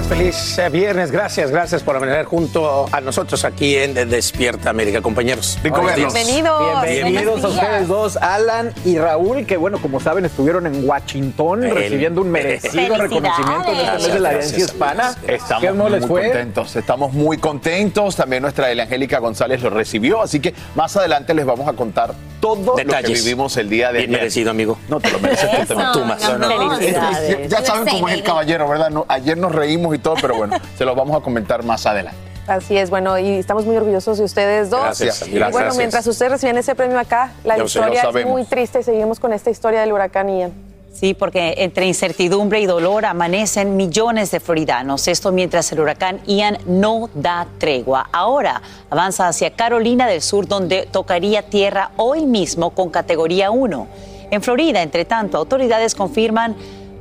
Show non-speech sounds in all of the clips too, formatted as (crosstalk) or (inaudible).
Días, feliz eh, viernes. Gracias, gracias por venir junto a nosotros aquí en Despierta América, compañeros. Bienvenidos. Bienvenidos a ustedes dos, Alan y Raúl, que bueno, como saben, estuvieron en Washington recibiendo un merecido reconocimiento de la Agencia Hispana. Estamos muy contentos, estamos muy contentos. También nuestra Angélica González lo recibió, así que más adelante les vamos a contar todo lo que vivimos el día de ayer. Bien merecido, amigo. No te lo mereces tú, más. ya saben cómo es el caballero, ¿verdad? ayer nos reímos y todo, pero bueno, (laughs) se los vamos a comentar más adelante. Así es, bueno, y estamos muy orgullosos de ustedes dos. Gracias, y bueno, mientras ustedes reciben ese premio acá, la historia es muy triste y seguimos con esta historia del huracán Ian. Sí, porque entre incertidumbre y dolor amanecen millones de floridanos. Esto mientras el huracán Ian no da tregua. Ahora avanza hacia Carolina del Sur, donde tocaría tierra hoy mismo con categoría 1. En Florida, entre tanto, autoridades confirman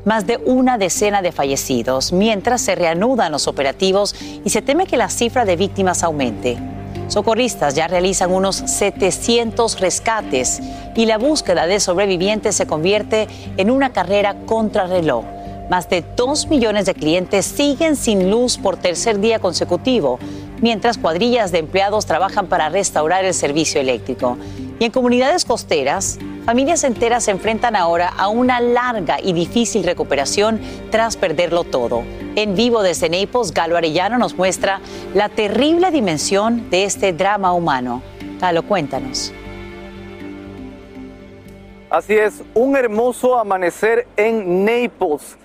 más de una decena de fallecidos, mientras se reanudan los operativos y se teme que la cifra de víctimas aumente. Socorristas ya realizan unos 700 rescates y la búsqueda de sobrevivientes se convierte en una carrera contrarreloj. Más de 2 millones de clientes siguen sin luz por tercer día consecutivo, mientras cuadrillas de empleados trabajan para restaurar el servicio eléctrico. Y en comunidades costeras, familias enteras se enfrentan ahora a una larga y difícil recuperación tras perderlo todo. En vivo desde Naples, Galo Arellano nos muestra la terrible dimensión de este drama humano. Galo, cuéntanos. Así es, un hermoso amanecer en Naples.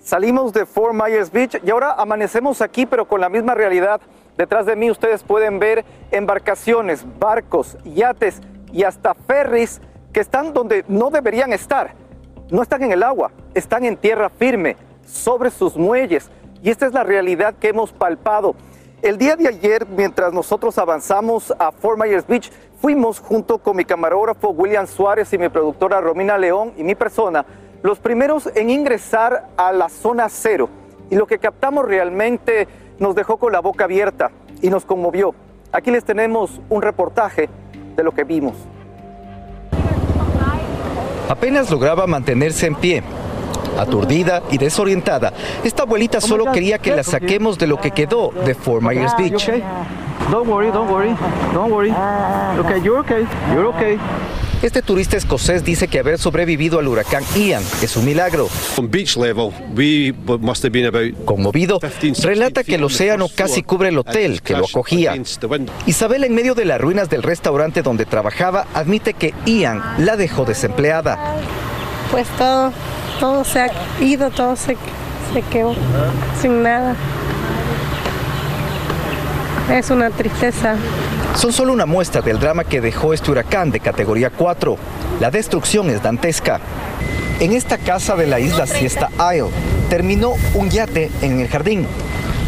Salimos de Fort Myers Beach y ahora amanecemos aquí, pero con la misma realidad. Detrás de mí ustedes pueden ver embarcaciones, barcos, yates y hasta ferries que están donde no deberían estar. No están en el agua, están en tierra firme, sobre sus muelles. Y esta es la realidad que hemos palpado. El día de ayer, mientras nosotros avanzamos a Fort Myers Beach, fuimos junto con mi camarógrafo William Suárez y mi productora Romina León y mi persona, los primeros en ingresar a la zona cero. Y lo que captamos realmente nos dejó con la boca abierta y nos conmovió. Aquí les tenemos un reportaje de lo que vimos. Apenas lograba mantenerse en pie. Aturdida y desorientada, esta abuelita solo quería que la saquemos de lo que quedó de Fort Myers Beach. Don't worry, don't worry, don't worry. Okay, you're okay, you're okay. Este turista escocés dice que haber sobrevivido al huracán Ian es un milagro. Conmovido, relata que el océano casi cubre el hotel que lo acogía. Isabel, en medio de las ruinas del restaurante donde trabajaba, admite que Ian la dejó desempleada. Pues todo, todo se ha ido, todo se, se quedó sin nada. Es una tristeza. Son solo una muestra del drama que dejó este huracán de categoría 4. La destrucción es dantesca. En esta casa de la isla Siesta Isle terminó un yate en el jardín.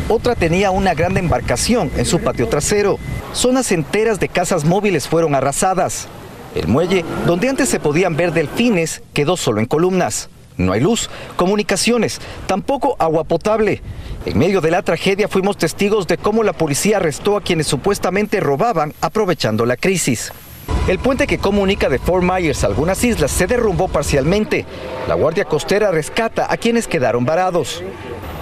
Otra tenía una gran embarcación en su patio trasero. Zonas enteras de casas móviles fueron arrasadas. El muelle, donde antes se podían ver delfines, quedó solo en columnas. No hay luz, comunicaciones, tampoco agua potable. En medio de la tragedia fuimos testigos de cómo la policía arrestó a quienes supuestamente robaban aprovechando la crisis. El puente que comunica de Fort Myers a algunas islas se derrumbó parcialmente. La Guardia Costera rescata a quienes quedaron varados.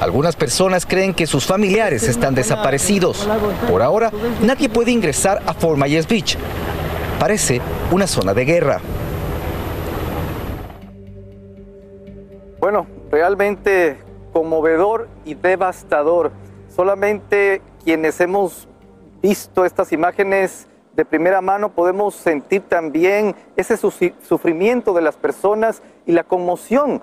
Algunas personas creen que sus familiares están desaparecidos. Por ahora, nadie puede ingresar a Fort Myers Beach. Parece una zona de guerra. Bueno, realmente conmovedor y devastador. Solamente quienes hemos visto estas imágenes de primera mano podemos sentir también ese sufrimiento de las personas y la conmoción.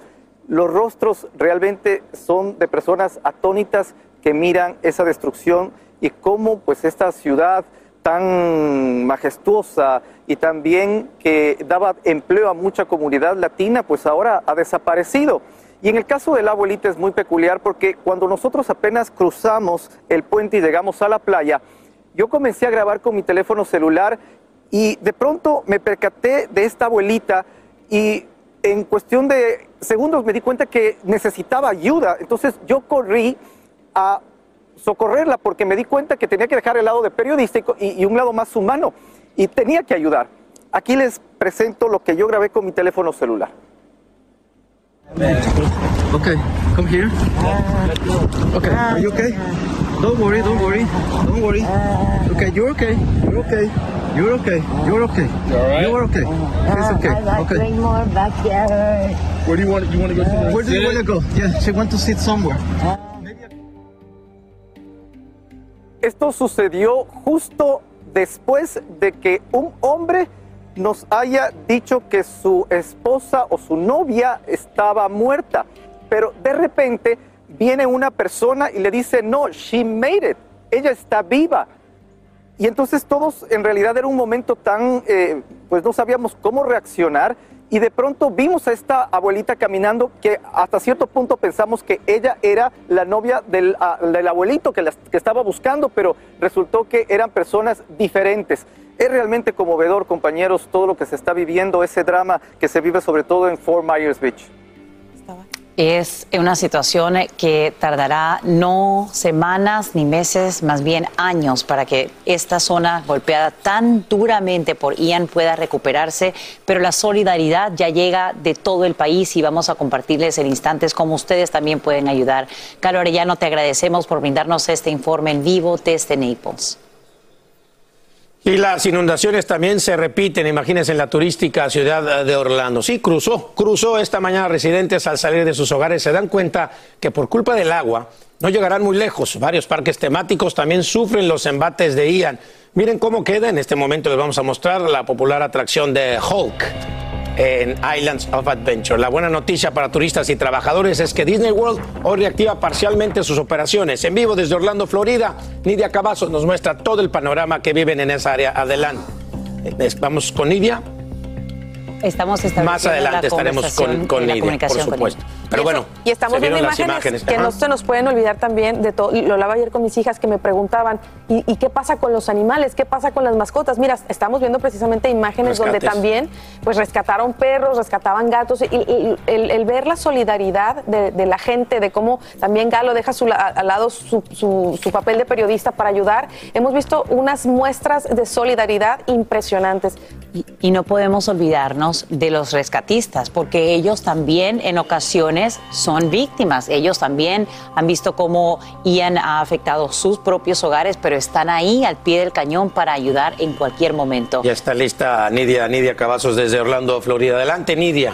Los rostros realmente son de personas atónitas que miran esa destrucción y cómo pues esta ciudad tan majestuosa y también que daba empleo a mucha comunidad latina, pues ahora ha desaparecido. Y en el caso de la abuelita es muy peculiar porque cuando nosotros apenas cruzamos el puente y llegamos a la playa, yo comencé a grabar con mi teléfono celular y de pronto me percaté de esta abuelita y en cuestión de segundos me di cuenta que necesitaba ayuda. Entonces yo corrí a socorrerla porque me di cuenta que tenía que dejar el lado de periodístico y, un lado más humano y tenía que ayudar. Aquí les presento lo que yo grabé con mi teléfono celular. Okay, come here. Okay, are you okay? Don't worry, don't worry, don't worry. Okay, you're okay, you're okay, you're okay, you're okay. You're okay. It's okay. Okay. more backyard. Where do you want? You want to go somewhere? Where do you want to go? Yeah, she want to sit somewhere. Esto sucedió justo después de que un hombre nos haya dicho que su esposa o su novia estaba muerta, pero de repente viene una persona y le dice, no, she made it, ella está viva. Y entonces todos en realidad era un momento tan, eh, pues no sabíamos cómo reaccionar y de pronto vimos a esta abuelita caminando que hasta cierto punto pensamos que ella era la novia del, ah, abuelito que, que estaba buscando, pero resultó que eran personas diferentes. Es realmente conmovedor, compañeros, todo lo que se está viviendo, ese drama que se vive sobre todo en Fort Myers Beach. Es una situación que tardará no semanas ni meses, más bien años para que esta zona golpeada tan duramente por Ian pueda recuperarse, pero la solidaridad ya llega de todo el país y vamos a compartirles en instantes cómo ustedes también pueden ayudar. Carlos Arellano, te agradecemos por brindarnos este informe en vivo desde Naples. Y las inundaciones también se repiten, imagínense, en la turística ciudad de Orlando. Sí, cruzó, cruzó esta mañana residentes al salir de sus hogares. Se dan cuenta que por culpa del agua no llegarán muy lejos. Varios parques temáticos también sufren los embates de Ian. Miren cómo queda, en este momento les vamos a mostrar la popular atracción de Hulk en Islands of Adventure. La buena noticia para turistas y trabajadores es que Disney World hoy reactiva parcialmente sus operaciones. En vivo desde Orlando, Florida, Nidia Cavazos nos muestra todo el panorama que viven en esa área. Adelante. Vamos con Nidia. Estamos Más adelante estaremos con, con Nidia, por supuesto. Pero bueno, y estamos viendo imágenes, que no se nos pueden olvidar también de todo. Lo hablaba ayer con mis hijas que me preguntaban, ¿y, qué pasa con los animales? ¿Qué pasa con las mascotas? Mira, estamos viendo precisamente imágenes donde también pues rescataron perros, rescataban gatos. Y, el, ver la solidaridad de, la gente, de cómo también Galo deja su, al lado su, su papel de periodista para ayudar. Hemos visto unas muestras de solidaridad impresionantes. Y, no podemos olvidarnos de los rescatistas, porque ellos también en ocasiones son víctimas. Ellos también han visto cómo Ian ha afectado sus propios hogares, pero están ahí al pie del cañón para ayudar en cualquier momento. Ya está lista Nidia, Nidia Cavazos desde Orlando, Florida. Adelante, Nidia.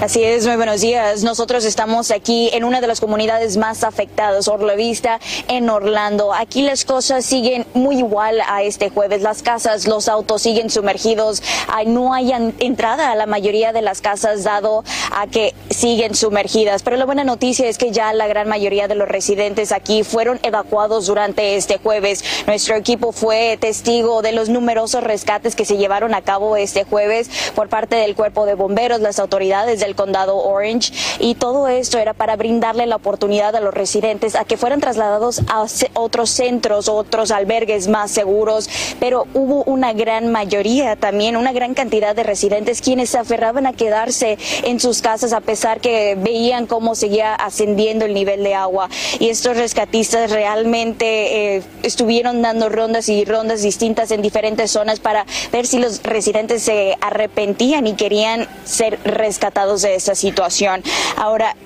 Así es, muy buenos días. Nosotros estamos aquí en una de las comunidades más afectadas, Orla Vista, en Orlando. Aquí las cosas siguen muy igual a este jueves. Las casas, los autos siguen sumergidos. No hay entrada a la mayoría de las casas dado a que siguen sumergidas. Pero la buena noticia es que ya la gran mayoría de los residentes aquí fueron evacuados durante este jueves. Nuestro equipo fue testigo de los numerosos rescates que se llevaron a cabo este jueves por parte del cuerpo de bomberos, las autoridades del condado Orange y todo esto era para brindarle la oportunidad a los residentes a que fueran trasladados a otros centros, otros albergues más seguros, pero hubo una gran mayoría también, una gran cantidad de residentes quienes se aferraban a quedarse en sus casas a pesar que veían cómo seguía ascendiendo el nivel de agua. Y estos rescatistas realmente eh, estuvieron dando rondas y rondas distintas en diferentes zonas para ver si los residentes se arrepentían y querían ser rescatados de esa situación. Ahora,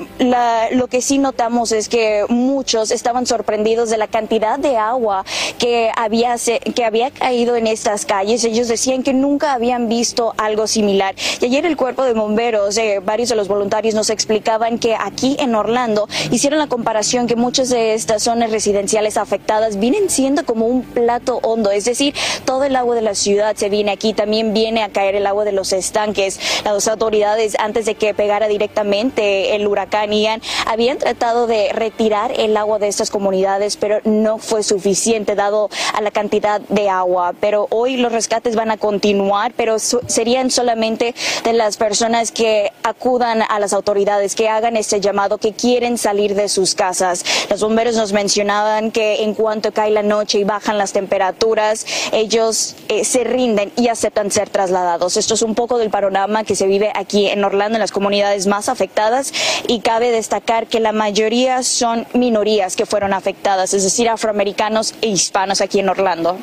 lo que sí notamos es que muchos estaban sorprendidos de la cantidad de agua que había, que había caído en estas calles. Ellos decían que nunca habían visto algo similar. Y ayer el cuerpo de bomberos, eh, varios de los voluntarios nos explicaban que aquí en Orlando hicieron la comparación que muchas de estas zonas residenciales afectadas vienen siendo como un plato hondo, es decir, todo el agua de la ciudad se viene aquí, también viene a caer el agua de los estanques. Las autoridades antes de que pegara directamente el huracán Ian, habían tratado de retirar el agua de estas comunidades, pero no fue suficiente dado a la cantidad de agua. Pero hoy los rescates van a continuar, pero serían solamente de las personas que acudan a las autoridades, que hagan este llamado, que quieren salir de sus casas. Los bomberos nos mencionaban que en cuanto cae la noche y bajan las temperaturas, ellos eh, se rinden y aceptan ser trasladados. Esto es un poco del panorama que se vive aquí en Orlando, en las comunidades más afectadas, y cabe destacar que la mayoría son minorías que fueron afectadas, es decir, afroamericanos e hispanos aquí en Orlando.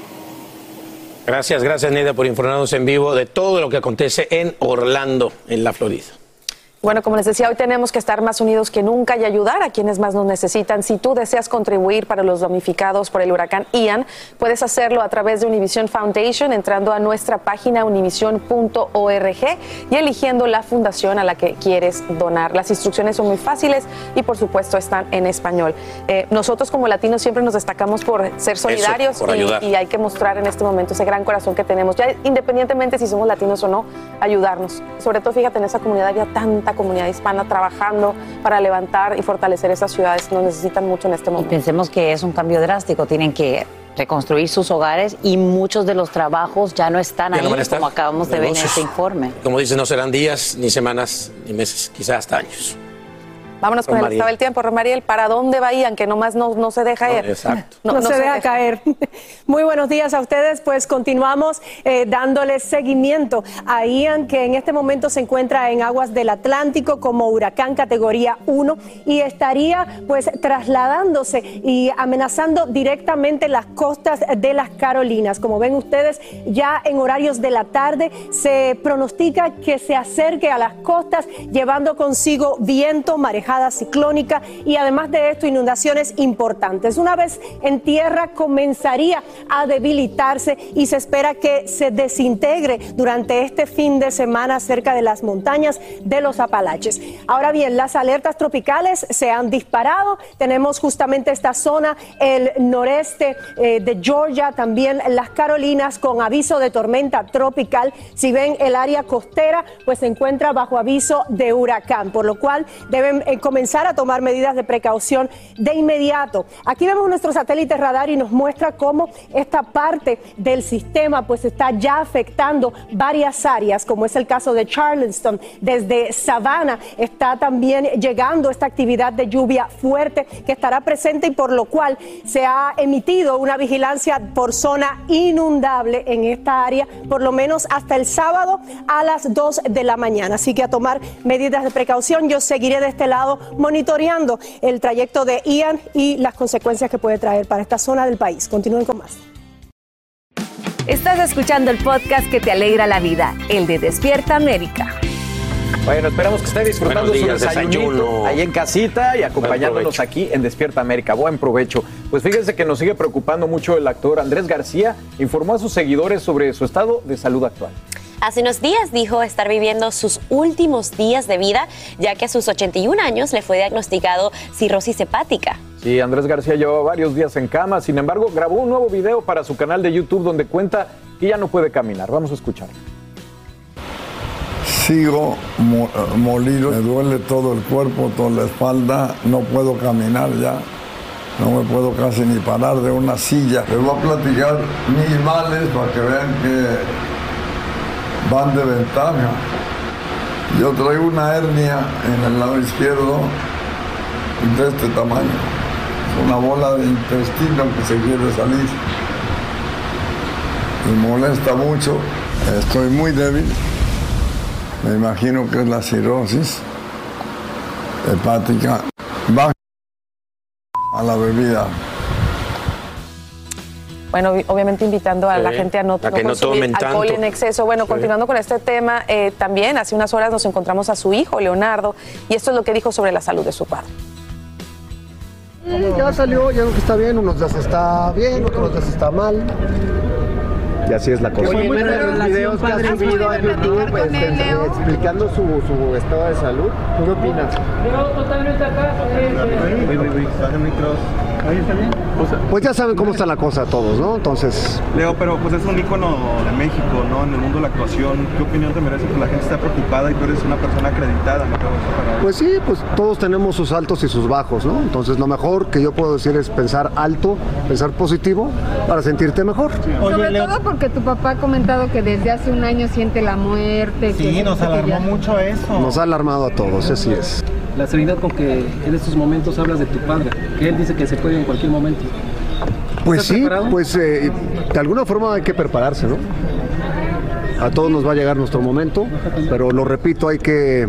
Gracias, gracias Neida por informarnos en vivo de todo lo que acontece en Orlando, en la Florida. Bueno, como les decía, hoy tenemos que estar más unidos que nunca y ayudar a quienes más nos necesitan. Si tú deseas contribuir para los damnificados por el huracán Ian, puedes hacerlo a través de Univision Foundation entrando a nuestra página univision.org y eligiendo la fundación a la que quieres donar. Las instrucciones son muy fáciles y por supuesto están en español. Eh, nosotros como latinos siempre nos destacamos por ser solidarios y, y, hay que mostrar en este momento ese gran corazón que tenemos, ya independientemente si somos latinos o no, ayudarnos. Sobre todo fíjate en esa comunidad había tanta comunidad hispana trabajando para levantar y fortalecer esas ciudades. Nos necesitan mucho en este momento. pensemos que es un cambio drástico. Tienen que reconstruir sus hogares y muchos de los trabajos ya no están ahí, como acabamos de ver en este informe. Como dicen, no serán días, ni semanas, ni meses, quizás hasta años. Vámonos con, el estado del tiempo, Romariel. ¿Para dónde va Ian? Que nomás no, no se deja ir. exacto. No, se, deja, caer. (laughs) Muy buenos días a ustedes. Pues continuamos eh, dándoles seguimiento a Ian, que en este momento se encuentra en aguas del Atlántico como huracán categoría 1 y estaría pues trasladándose y amenazando directamente las costas de las Carolinas. Como ven ustedes, ya en horarios de la tarde se pronostica que se acerque a las costas llevando consigo viento, ciclónica y además de esto inundaciones importantes. Una vez en tierra comenzaría a debilitarse y se espera que se desintegre durante este fin de semana cerca de las montañas de los Apalaches. Ahora bien, las alertas tropicales se han disparado. Tenemos justamente esta zona, el noreste eh, de Georgia, también las Carolinas con aviso de tormenta tropical. Si ven el área costera, pues se encuentra bajo aviso de huracán, por lo cual deben eh, comenzar a tomar medidas de precaución de inmediato. Aquí vemos nuestro satélite radar y nos muestra cómo esta parte del sistema pues está ya afectando varias áreas, como es el caso de Charleston. Desde Savannah está también llegando esta actividad de lluvia fuerte que estará presente y por lo cual se ha emitido una vigilancia por zona inundable en esta área, por lo menos hasta el sábado a las 2 de la mañana. Así que a tomar medidas de precaución. Yo seguiré de este lado monitoreando el trayecto de Ian y las consecuencias que puede traer para esta zona del país. Continúen con más. Estás escuchando el podcast que te alegra la vida, el de Despierta América. Bueno, esperamos que esté disfrutando su desayuno ahí en casita y acompañándonos aquí en Despierta América. Buen provecho. Pues fíjense que nos sigue preocupando mucho el actor Andrés García. Informó a sus seguidores sobre su estado de salud actual. Hace unos días dijo estar viviendo sus últimos días de vida, ya que a sus 81 años le fue diagnosticado cirrosis hepática. Sí, Andrés García llevaba varios días en cama, sin embargo, grabó un nuevo video para su canal de YouTube donde cuenta que ya no puede caminar. Vamos a escuchar. Sigo molido, me duele todo el cuerpo, toda la espalda, no puedo caminar ya. No me puedo casi ni parar de una silla. Les voy a platicar mis males para que vean que van de ventaja. Yo traigo una hernia en el lado izquierdo de este tamaño. Una bola de intestino que se quiere salir. Me molesta mucho. Estoy muy débil. Me imagino que es la cirrosis hepática. Baja a la bebida. Bueno, obviamente invitando a la gente a no, consumir alcohol en exceso. Bueno, continuando con este tema, eh, también hace unas horas nos encontramos a su hijo, Leonardo, y esto es lo que dijo sobre la salud de su padre. Ya salió, ya está bien, unos días está bien, otros días está mal. Y así es la cosa. Oye, los videos que has subido a YouTube este, explicando su, su, estado de salud, ¿qué opinas? Yo totalmente acá. Uy, uy, uy, Ahí está bien. Pues ya saben cómo está la cosa todos, ¿no? Entonces... Leo, pero pues es un ícono de México, ¿no? En el mundo de la actuación. ¿Qué opinión te merece que la gente está preocupada y tú eres una persona acreditada? ¿no? Pues sí, pues todos tenemos sus altos y sus bajos, ¿no? Entonces lo mejor que yo puedo decir es pensar alto, pensar positivo para sentirte mejor. Sobre todo porque tu papá ha comentado que desde hace un año siente la muerte. Sí, nos alarmó mucho eso. Nos ha alarmado a todos, así es. La serenidad con que en estos momentos hablas de tu padre, que él dice que se puede en cualquier momento. Pues sí, pues eh, de alguna forma hay que prepararse, ¿no? A todos nos va a llegar nuestro momento, pero lo repito, hay que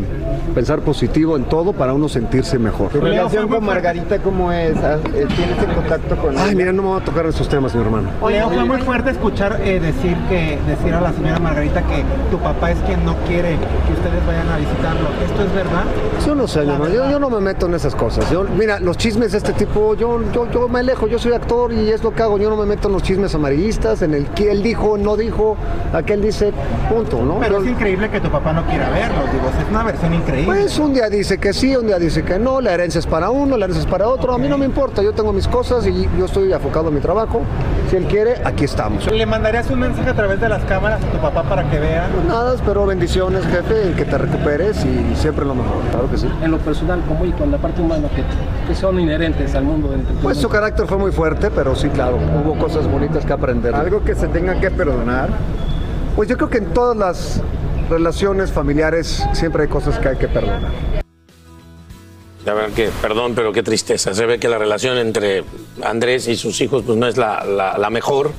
pensar positivo en todo para uno sentirse mejor. ¿Tu relación con Margarita cómo es? Ah, eh, ¿Tienes en contacto con Ay, mira, no me voy a tocar esos temas, mi hermano. Leo, fue muy fuerte escuchar eh, decir que decir a la señora Margarita que tu papá es quien no quiere que ustedes vayan a visitarlo. ¿Esto es verdad? Yo no sé, hermano, yo, yo, no me meto en esas cosas. Yo, mira, los chismes de este tipo, yo, yo, yo me alejo, yo soy actor y es lo que hago. Yo no me meto en los chismes amarillistas, en el que él dijo, no dijo, aquel dice, punto, ¿no? Pero es increíble que tu papá no quiera verlos, digo, es una versión increíble. Pues un día dice que sí, un día dice que no, la herencia es para uno, la herencia es para otro, a mí no me importa, yo tengo mis cosas y yo estoy enfocado en mi trabajo. Si él quiere, aquí estamos. ¿Le mandarías un mensaje a través de las cámaras a tu papá para que vea? Pues nada, espero bendiciones, jefe, y que te recuperes y siempre lo mejor, claro que sí. En lo personal, como y con la parte humana, que, que son inherentes al mundo del Pues su carácter fue muy fuerte, pero sí, claro, hubo cosas bonitas que aprender. ¿Algo que se tenga que perdonar? Pues yo creo que en todas las relaciones familiares siempre hay cosas que hay que perdonar. La verdad que, perdón, pero qué tristeza. Se ve que la relación entre Andrés y sus hijos pues no es la, la, la mejor.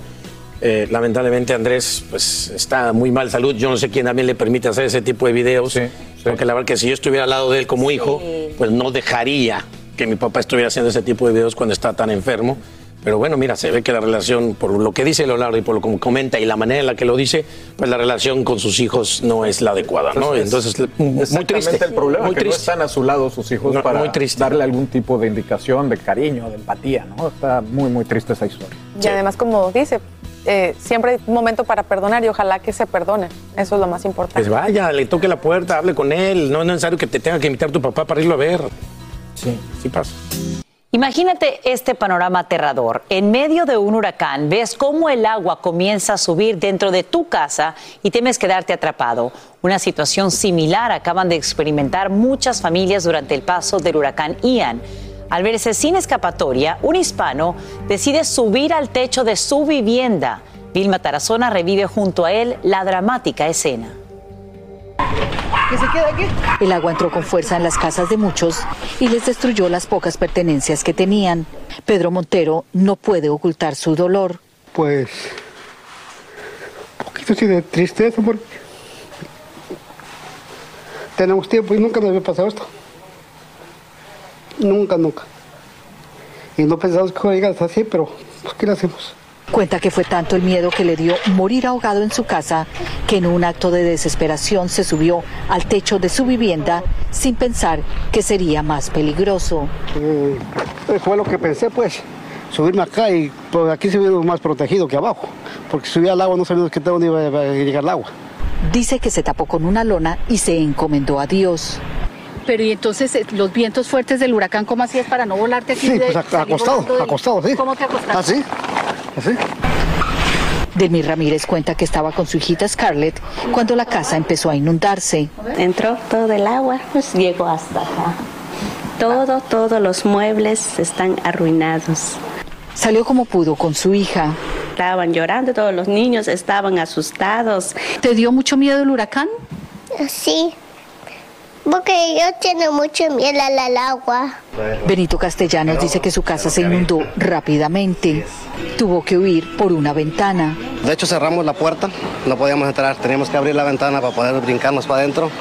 Eh, lamentablemente Andrés pues está muy mal salud. Yo no sé quién también le permite hacer ese tipo de videos. Sí, sí. Porque la verdad que si yo estuviera al lado de él como hijo, pues no dejaría que mi papá estuviera haciendo ese tipo de videos cuando está tan enfermo. Pero bueno, mira, se ve que la relación, por lo que dice Leonardo y por lo que comenta y la manera en la que lo dice, pues la relación con sus hijos no es la adecuada, ¿no? Entonces, muy triste. el problema, muy que triste. no están a su lado sus hijos No, para muy darle algún tipo de indicación, de cariño, de empatía, ¿no? Está muy, muy triste esa historia. Y además, como dice, eh, siempre hay un momento para perdonar y ojalá que se perdone. Eso es lo más importante. Pues vaya, le toque la puerta, hable con él. No es necesario que te tenga que invitar tu papá para irlo a ver. Sí, sí pasa. Imagínate este panorama aterrador. En medio de un huracán, ves cómo el agua comienza a subir dentro de tu casa y temes quedarte atrapado. Una situación similar acaban de experimentar muchas familias durante el paso del huracán Ian. Al verse sin escapatoria, un hispano decide subir al techo de su vivienda. Vilma Tarazona revive junto a él la dramática escena. ¿Que se queda aquí? El agua entró con fuerza en las casas de muchos y les destruyó las pocas pertenencias que tenían. Pedro Montero no puede ocultar su dolor. Pues un poquito así de tristeza porque tenemos tiempo y nunca nos había pasado esto. Nunca, nunca. Y no pensamos que iba a llegar así, pero pues, ¿qué le hacemos? Cuenta que fue tanto el miedo que le dio morir ahogado en su casa que en un acto de desesperación se subió al techo de su vivienda sin pensar que sería más peligroso. Eh, fue lo que pensé, pues, subirme acá y pues, aquí se ve más protegido que abajo, porque si subía al agua no sabíamos qué dónde iba a llegar el agua. Dice que se tapó con una lona y se encomendó a Dios. Pero y entonces eh, los vientos fuertes del huracán, ¿cómo hacías para no volarte aquí? Sí, de- pues acostado, del- acostado, sí. ¿Cómo te acostaste? Así, así. Delmi Ramírez cuenta que estaba con su hijita Scarlett cuando la casa empezó a inundarse. Entró todo el agua, pues llegó hasta acá. Todo, todos los muebles están arruinados. Salió como pudo con su hija. Estaban llorando, todos los niños estaban asustados. ¿Te dio mucho miedo el huracán? Sí, porque yo tengo mucho miedo al, al agua. Benito Castellanos dice que su casa se inundó rápidamente. Tuvo que huir por una ventana. De hecho cerramos la puerta, no podíamos entrar, teníamos que abrir la ventana para poder brincarnos para adentro.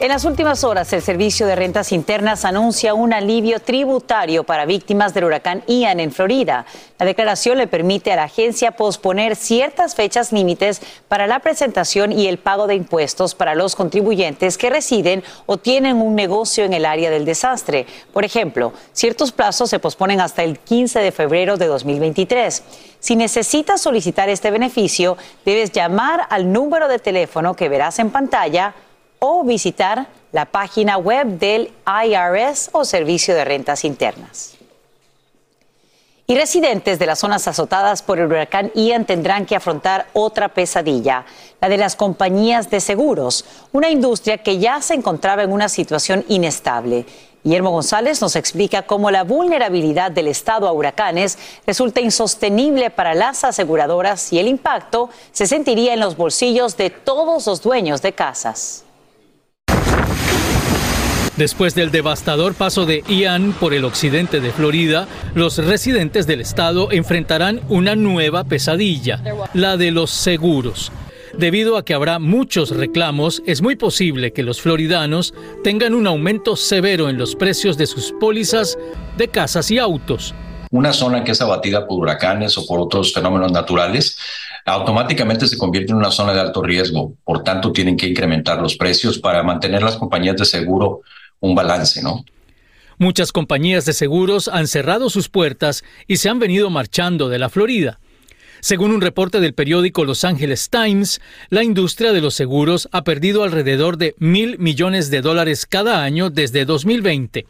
En las últimas horas, el Servicio de Rentas Internas anuncia un alivio tributario para víctimas del huracán Ian en Florida. La declaración le permite a la agencia posponer ciertas fechas límites para la presentación y el pago de impuestos para los contribuyentes que residen o tienen un negocio en el área del desastre. Por ejemplo, ciertos plazos se posponen hasta el 15 de febrero de 2023. Si necesitas solicitar este beneficio, debes llamar al número de teléfono que verás en pantalla o visitar la página web del IRS o Servicio de Rentas Internas. Y residentes de las zonas azotadas por el huracán Ian tendrán que afrontar otra pesadilla, la de las compañías de seguros, una industria que ya se encontraba en una situación inestable. Guillermo González nos explica cómo la vulnerabilidad del Estado a huracanes resulta insostenible para las aseguradoras y el impacto se sentiría en los bolsillos de todos los dueños de casas. Después del devastador paso de Ian por el occidente de Florida, los residentes del estado enfrentarán una nueva pesadilla, la de los seguros. Debido a que habrá muchos reclamos, es muy posible que los floridanos tengan un aumento severo en los precios de sus pólizas de casas y autos. Una zona que es abatida por huracanes o por otros fenómenos naturales automáticamente se convierte en una zona de alto riesgo. Por tanto, tienen que incrementar los precios para mantener las compañías de seguro un balance, ¿no? Muchas compañías de seguros han cerrado sus puertas y se han venido marchando de la Florida. Según un reporte del periódico Los Angeles Times, la industria de los seguros ha perdido alrededor de mil millones de dólares cada año desde 2020.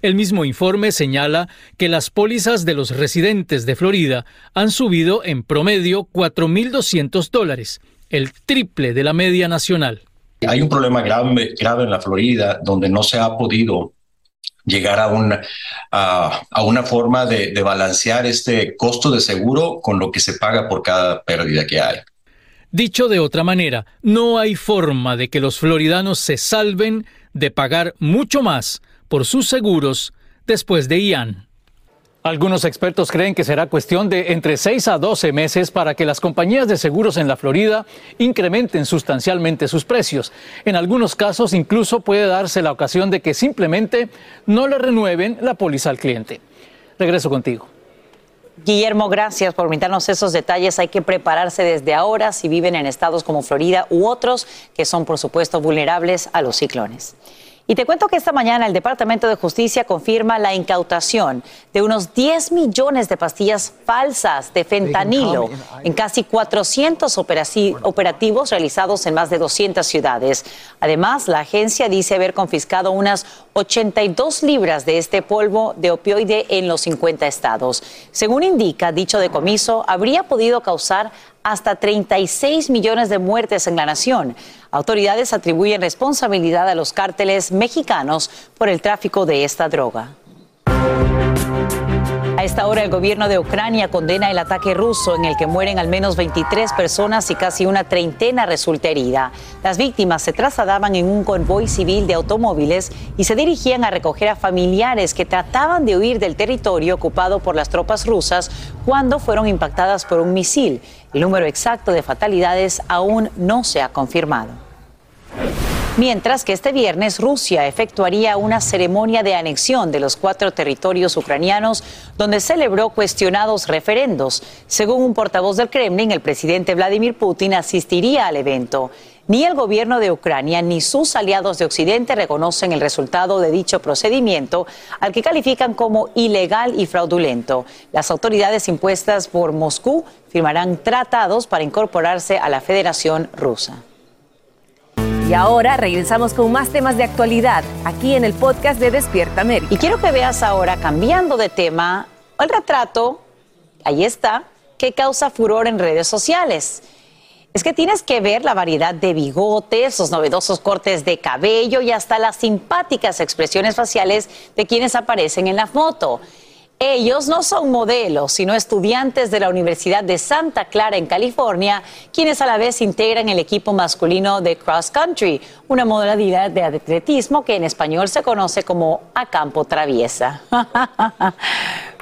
El mismo informe señala que las pólizas de los residentes de Florida han subido en promedio 4.200 dólares, el triple de la media nacional. Hay un problema grave, grave en la Florida donde no se ha podido llegar a una, a, una forma de, de, balancear este costo de seguro con lo que se paga por cada pérdida que hay. Dicho de otra manera, no hay forma de que los floridanos se salven de pagar mucho más por sus seguros después de Ian. Algunos expertos creen que será cuestión de entre 6 a 12 meses para que las compañías de seguros en la Florida incrementen sustancialmente sus precios. En algunos casos incluso puede darse la ocasión de que simplemente no le renueven la póliza al cliente. Regreso contigo. Guillermo, gracias por brindarnos esos detalles. Hay que prepararse desde ahora si viven en estados como Florida u otros que son, por supuesto, vulnerables a los ciclones. Y te cuento que esta mañana el Departamento de Justicia confirma la incautación de unos 10 millones de pastillas falsas de fentanilo en casi 400 operativos realizados en más de 200 ciudades. Además, la agencia dice haber confiscado unas 82 libras de este polvo de opioide en los 50 estados. Según indica, dicho decomiso habría podido causar hasta 36 millones de muertes en la nación. Autoridades atribuyen responsabilidad a los cárteles mexicanos por el tráfico de esta droga. Esta hora el gobierno de Ucrania condena el ataque ruso en el que mueren al menos 23 personas y casi una treintena resulta herida. Las víctimas se trasladaban en un convoy civil de automóviles y se dirigían a recoger a familiares que trataban de huir del territorio ocupado por las tropas rusas cuando fueron impactadas por un misil. El número exacto de fatalidades aún no se ha confirmado. Mientras que este viernes Rusia efectuaría una ceremonia de anexión de los cuatro territorios ucranianos donde celebró cuestionados referendos. Según un portavoz del Kremlin, el presidente Vladimir Putin asistiría al evento. Ni el gobierno de Ucrania ni sus aliados de Occidente reconocen el resultado de dicho procedimiento, al que califican como ilegal y fraudulento. Las autoridades impuestas por Moscú firmarán tratados para incorporarse a la Federación Rusa. Y ahora regresamos con más temas de actualidad aquí en el podcast de Despierta América. Y quiero que veas ahora, cambiando de tema, el retrato, ahí está, que causa furor en redes sociales. Es que tienes que ver la variedad de bigotes, los novedosos cortes de cabello y hasta las simpáticas expresiones faciales de quienes aparecen en la foto. Ellos no son modelos, sino estudiantes de la Universidad de Santa Clara en California, quienes a la vez integran el equipo masculino de cross country, una modalidad de atletismo que en español se conoce como a campo traviesa. (laughs)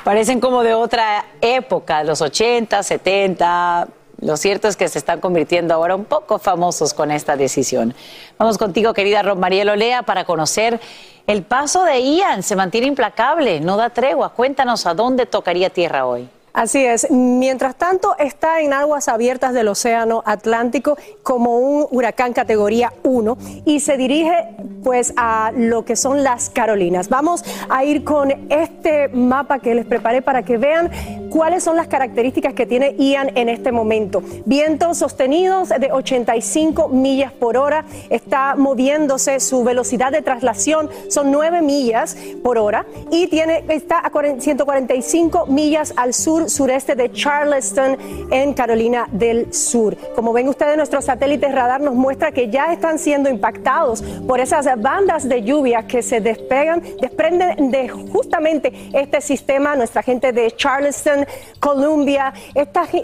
Parecen como de otra época, los 80, 70. Lo cierto es que se están convirtiendo ahora un poco famosos con esta decisión. Vamos contigo, querida Mariel Olea, para conocer el paso de Ian se mantiene implacable, no da tregua. Cuéntanos a dónde tocaría tierra hoy. Así es. Mientras tanto, está en aguas abiertas del Océano Atlántico como un huracán categoría 1 y se dirige pues a lo que son las Carolinas. Vamos a ir con este mapa que les preparé para que vean cuáles son las características que tiene Ian en este momento. Vientos sostenidos de 85 millas por hora, está moviéndose, su velocidad de traslación son 9 millas por hora y tiene, está a 145 millas al sur sureste de Charleston en Carolina del Sur. Como ven ustedes, nuestros satélites radar nos muestra que ya están siendo impactados por esas bandas de lluvia que se despegan, desprenden de justamente este sistema. Nuestra gente de Charleston, Columbia,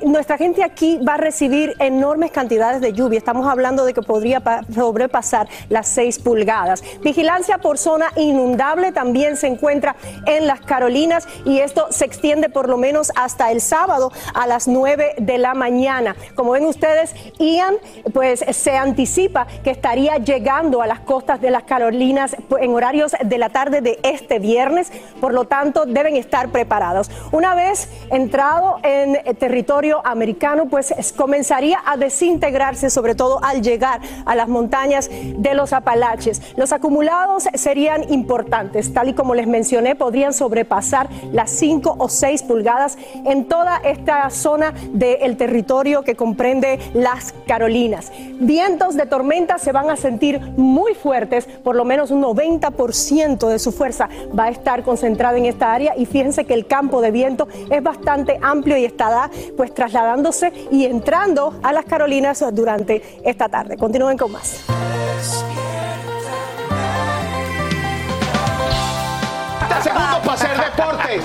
nuestra gente aquí va a recibir enormes cantidades de lluvia. Estamos hablando de que podría sobrepasar las 6 pulgadas. Vigilancia por zona inundable también se encuentra en las Carolinas y esto se extiende por lo menos a hasta el sábado a las 9 de la mañana. Como ven ustedes, Ian pues se anticipa que estaría llegando a las costas de las Carolinas en horarios de la tarde de este viernes, por lo tanto deben estar preparados. Una vez entrado en territorio americano, pues comenzaría a desintegrarse, sobre todo al llegar a las montañas de los Apalaches. Los acumulados serían importantes, tal y como les mencioné, podrían sobrepasar las 5 o 6 pulgadas en toda esta zona del territorio que comprende las Carolinas. Vientos de tormenta se van a sentir muy fuertes, por lo menos un 90% de su fuerza va a estar concentrada en esta área y fíjense que el campo de viento es bastante amplio y estará pues trasladándose y entrando a las Carolinas durante esta tarde. Continúen con más. Para hacer deporte.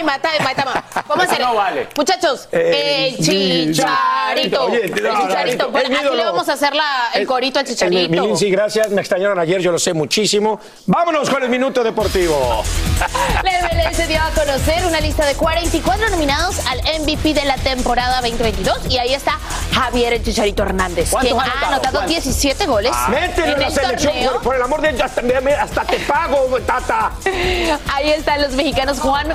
Taima, taima, taima. Vamos a hacer. (laughs) No vale. Muchachos, Eh, el chicharito. Oye, el chicharito. Bueno, el aquí le vamos a hacer la, el corito al El chicharito. Milinci, gracias. Me extrañaron ayer, yo lo sé muchísimo. Vámonos con el minuto deportivo. La MLS se dio a conocer una lista de 44 nominados al MVP de la temporada 2022 y ahí está Javier el Chicharito Hernández, ¿Cuántos quien ha anotado? anotado ¿Cuántos? 17 goles Mételo en la el selección, por, por el amor de Dios, hasta, hasta te pago, tata. (laughs) Ahí están los mexicanos Juan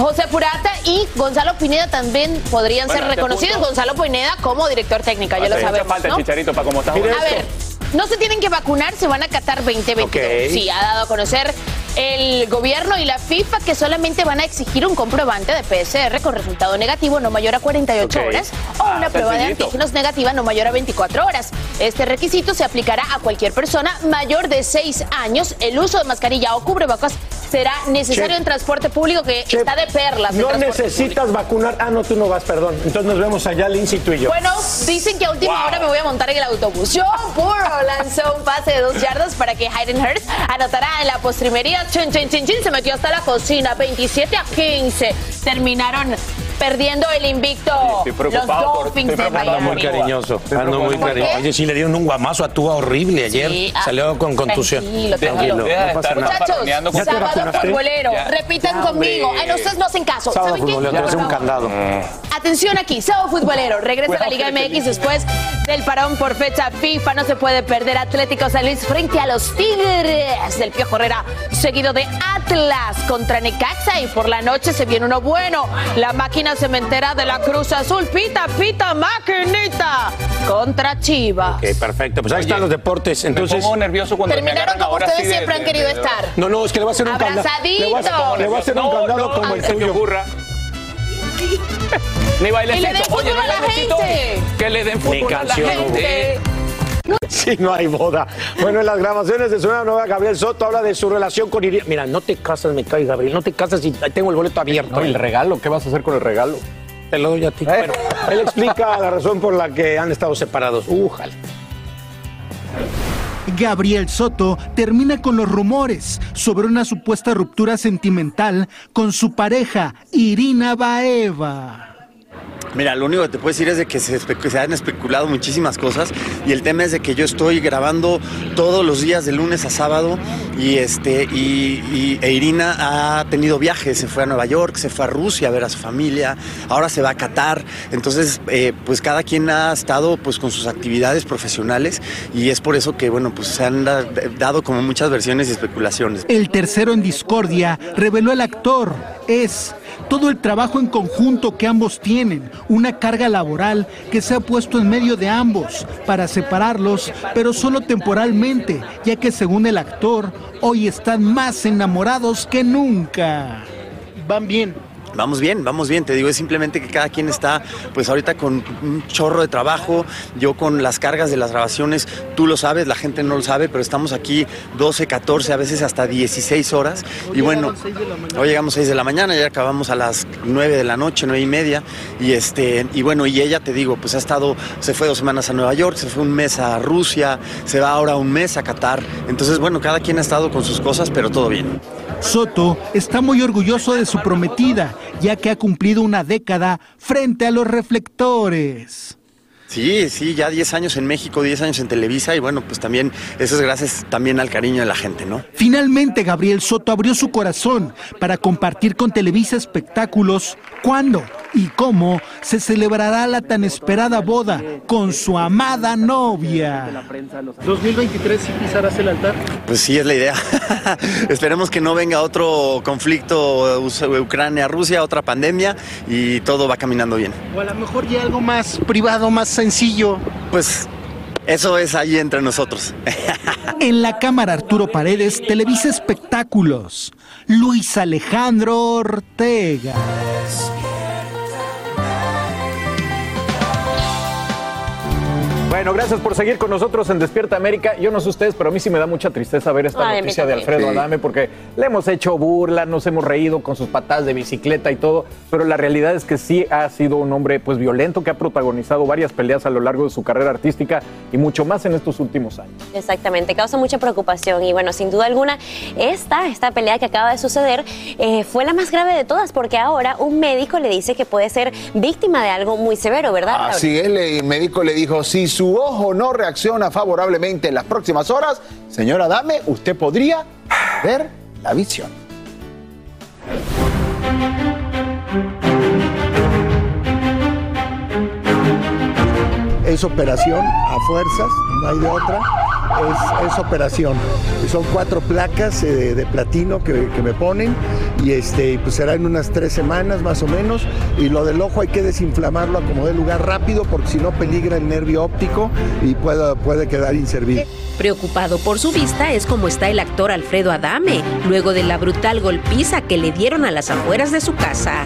José Purata y Gonzalo Pineda también podrían Bueno, ser reconocidos. punto- Gonzalo Pineda como director técnico, ya lo sabemos. falta ¿no? chicharito para cómo está A ver, no se tienen que vacunar, se van a Qatar 2022. Ok. Sí, ha dado a conocer el gobierno y la FIFA que solamente van a exigir un comprobante de PCR con resultado negativo no mayor a 48 Ok. horas o Ah, una prueba de antígenos negativa no mayor a 24 horas. Este requisito se aplicará a cualquier persona mayor de 6 años. El uso de mascarilla o cubrebocas será necesario Che. en transporte público que está de perlas. No necesitas vacunar. Ah, no, tú no vas, perdón. Entonces nos vemos allá, Lindsay, tú y yo. Bueno, dicen que a última Wow. hora me voy a montar en el autobús. Joe Burrow lanzó un pase de dos yardas para que Hayden Hurst anotara en la postrimería. Chin, chin, chin, chin, se metió hasta la cocina. 27 a 15. Terminaron perdiendo el invicto. Estoy preocupado los por- Dolphins estoy de preocupado Miami. muy cariñoso. Ando muy ¿Por cariñoso. Oye, sí le dieron un guamazo a Túa horrible ayer. Sí, ah, Salió con contusión. Tranquilo, tranquilo. no pasa nada. Muchachos, ¿Ya te sábado vacunaste? futbolero. Ya. Repitan conmigo. hombre. Ay, no, ustedes no hacen caso. Sábado ¿Saben qué? futbolero, te Por hace un favor. candado. Atención aquí, sábado futbolero. Regresa a la Liga MX después del parón por fecha FIFA. No se puede perder Atlético San Luis frente a los Tigres del Piojo Herrera, seguido de Atlas contra Necaxa. Y por la noche se viene uno bueno. La máquina cementera de la Cruz Azul. Pita, pita, maquinita contra Chivas. Ok, perfecto. Pues ahí están los deportes. Entonces. Me pongo nervioso cuando Terminaron como ahora ustedes de- siempre han querido de- estar. No, no, es que le voy a hacer un candado. Le voy a hacer, Abrazaditos. le voy a hacer un No, candado no, como el tuyo. ocurra. (laughs) Ni bailecito. Y le den Oye, no a la bailecito. gente. Que le den Ni fútbol a la canción, Sí, no hay boda. Bueno, en las grabaciones de su nueva Gabriel Soto habla de su relación con Irina. Mira, no te casas, me cae, Gabriel. No te casas y tengo el boleto abierto. No, ¿y el regalo? ¿Qué vas a hacer con el regalo? Te lo doy a ti. Bueno, él explica la razón por la que han estado separados. Újale. Gabriel Soto termina con los rumores sobre una supuesta ruptura sentimental con su pareja, Irina Baeva. Mira, lo único que te puedo decir es de que se, han especulado muchísimas cosas y el tema es de que yo estoy grabando todos los días de lunes a sábado y este y, e Irina ha tenido viajes, se fue a Nueva York, se fue a Rusia a ver a su familia, ahora se va a Qatar, entonces eh, pues cada quien ha estado pues con sus actividades profesionales y es por eso que bueno pues se han da- dado como muchas versiones y especulaciones. El tercero en discordia reveló el actor. Es todo el trabajo en conjunto que ambos tienen, una carga laboral que se ha puesto en medio de ambos para separarlos, pero solo temporalmente, ya que según el actor, hoy están más enamorados que nunca. Van bien, Vamos bien, vamos bien. Te digo, es simplemente que cada quien está, pues ahorita con un chorro de trabajo, yo con las cargas de las grabaciones, tú lo sabes, la gente no lo sabe, pero estamos aquí 12, 14, a veces hasta 16 horas. y bueno, hoy llegamos 6 de la mañana, ya acabamos a las 9 de la noche, 9 y media. Y este, y bueno, y ella, te digo, pues ha estado, se fue dos semanas a Nueva York, se fue un mes a Rusia, se va ahora un mes a Qatar. Entonces, bueno, cada quien ha estado con sus cosas, pero todo bien. Soto está muy orgulloso de su prometida, ya que ha cumplido una década frente a los reflectores. Sí, sí, ya 10 años en México, 10 años en Televisa y bueno, pues también eso es gracias también al cariño de la gente, ¿no? Finalmente Gabriel Soto abrió su corazón para compartir con Televisa espectáculos cuándo y cómo se celebrará la tan esperada boda con su amada novia. ¿2023 si pisarás el altar? Pues sí, es la idea. (laughs) Esperemos que no venga otro conflicto Ucrania-Rusia, otra pandemia y todo va caminando bien. O a lo mejor ya algo más privado, más sencillo. Pues eso es ahí entre nosotros. (laughs) en la cámara Arturo Paredes, Televisa Espectáculos, Luis Alejandro Ortega. Bueno, gracias por seguir con nosotros en Despierta América. Yo no sé ustedes, pero a mí sí me da mucha tristeza ver esta noticia de Alfredo Adame porque le hemos hecho burla, nos hemos reído con sus patadas de bicicleta y todo, pero la realidad es que sí ha sido un hombre pues violento que ha protagonizado varias peleas a lo largo de su carrera artística y mucho más en estos últimos años. Exactamente, causa mucha preocupación y bueno, sin duda alguna esta, esta pelea que acaba de suceder eh, fue la más grave de todas porque ahora un médico le dice que puede ser víctima de algo muy severo, ¿verdad? Así es, el médico le dijo, sí, su ojo no reacciona favorablemente en las próximas horas, señora Dame, usted podría ver la visión. Es operación a fuerzas, no hay de otra es, operación. Son cuatro placas eh, de, platino que, me ponen y este, pues será en unas tres semanas más o menos. Y lo del ojo hay que desinflamarlo a como de lugar rápido porque si no peligra el nervio óptico y puede, puede quedar inservible. Preocupado por su vista es como está el actor Alfredo Adame, luego de la brutal golpiza que le dieron a las afueras de su casa.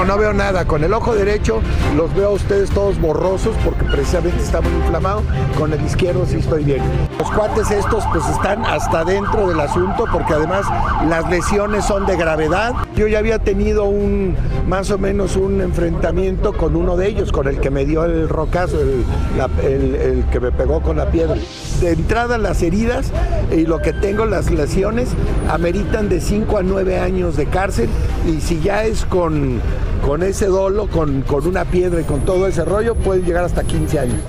No, no veo nada. Con el ojo derecho los veo a ustedes todos borrosos porque precisamente está muy inflamado. Con el izquierdo sí estoy bien. Los cuates estos pues están hasta dentro del asunto porque además las lesiones son de gravedad. Yo ya había tenido un más o menos un enfrentamiento con uno de ellos, con el que me dio el rocazo, el, que me pegó con la piedra. De entrada las heridas y lo que tengo, las lesiones, ameritan de 5 a 9 años de cárcel y si ya es con, con ese dolo, con, con una piedra y con todo ese rollo, pueden llegar hasta 15 años.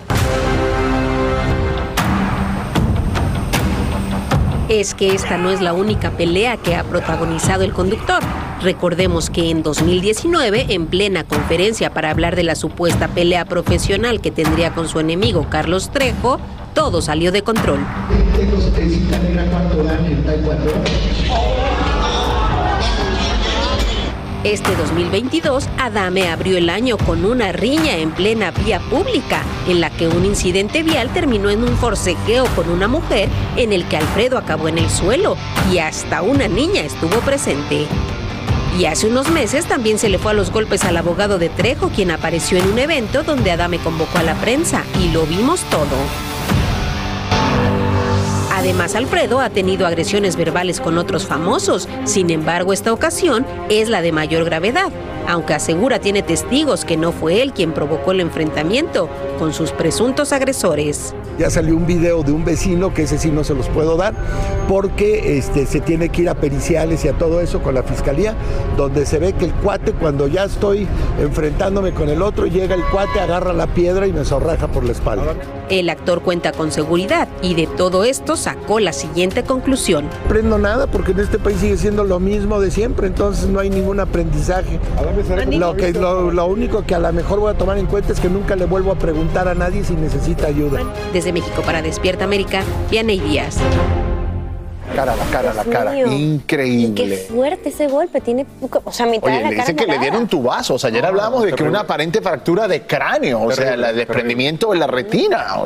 es que esta no es la única pelea que ha protagonizado el conductor. Recordemos que en 2019, en plena conferencia para hablar de la supuesta pelea profesional que tendría con su enemigo Carlos Trejo, todo salió de control. Este 2022, Adame abrió el año con una riña en plena vía pública, en la que un incidente vial terminó en un forcejeo con una mujer en el que Alfredo acabó en el suelo y hasta una niña estuvo presente. Y hace unos meses también se le fue a los golpes al abogado de Trejo, quien apareció en un evento donde Adame convocó a la prensa y lo vimos todo. Además, Alfredo ha tenido agresiones verbales con otros famosos. Sin embargo, esta ocasión es la de mayor gravedad, aunque asegura tiene testigos que no fue él quien provocó el enfrentamiento con sus presuntos agresores. Ya salió un video de un vecino, que ese sí no se los puedo dar, porque este, se tiene que ir a periciales y a todo eso con la fiscalía, donde se ve que el cuate, cuando ya estoy enfrentándome con el otro, llega el cuate, agarra la piedra y me zorraja por la espalda. El actor cuenta con seguridad y de todo esto sacó la siguiente conclusión. No aprendo nada porque en este país sigue siendo lo mismo de siempre, entonces no hay ningún aprendizaje. Lo, que, lo, único que a lo mejor voy a tomar en cuenta es que nunca le vuelvo a preguntar a nadie si necesita ayuda. Desde México para Despierta América, Vianey Díaz. cara, la cara, la cara. Increíble. qué fuerte ese golpe. Tiene, o sea, mitad Oye, de la le cara dicen que le dieron tubazos. Ayer hablábamos de que una aparente fractura de cráneo, o sea, el desprendimiento de la retina.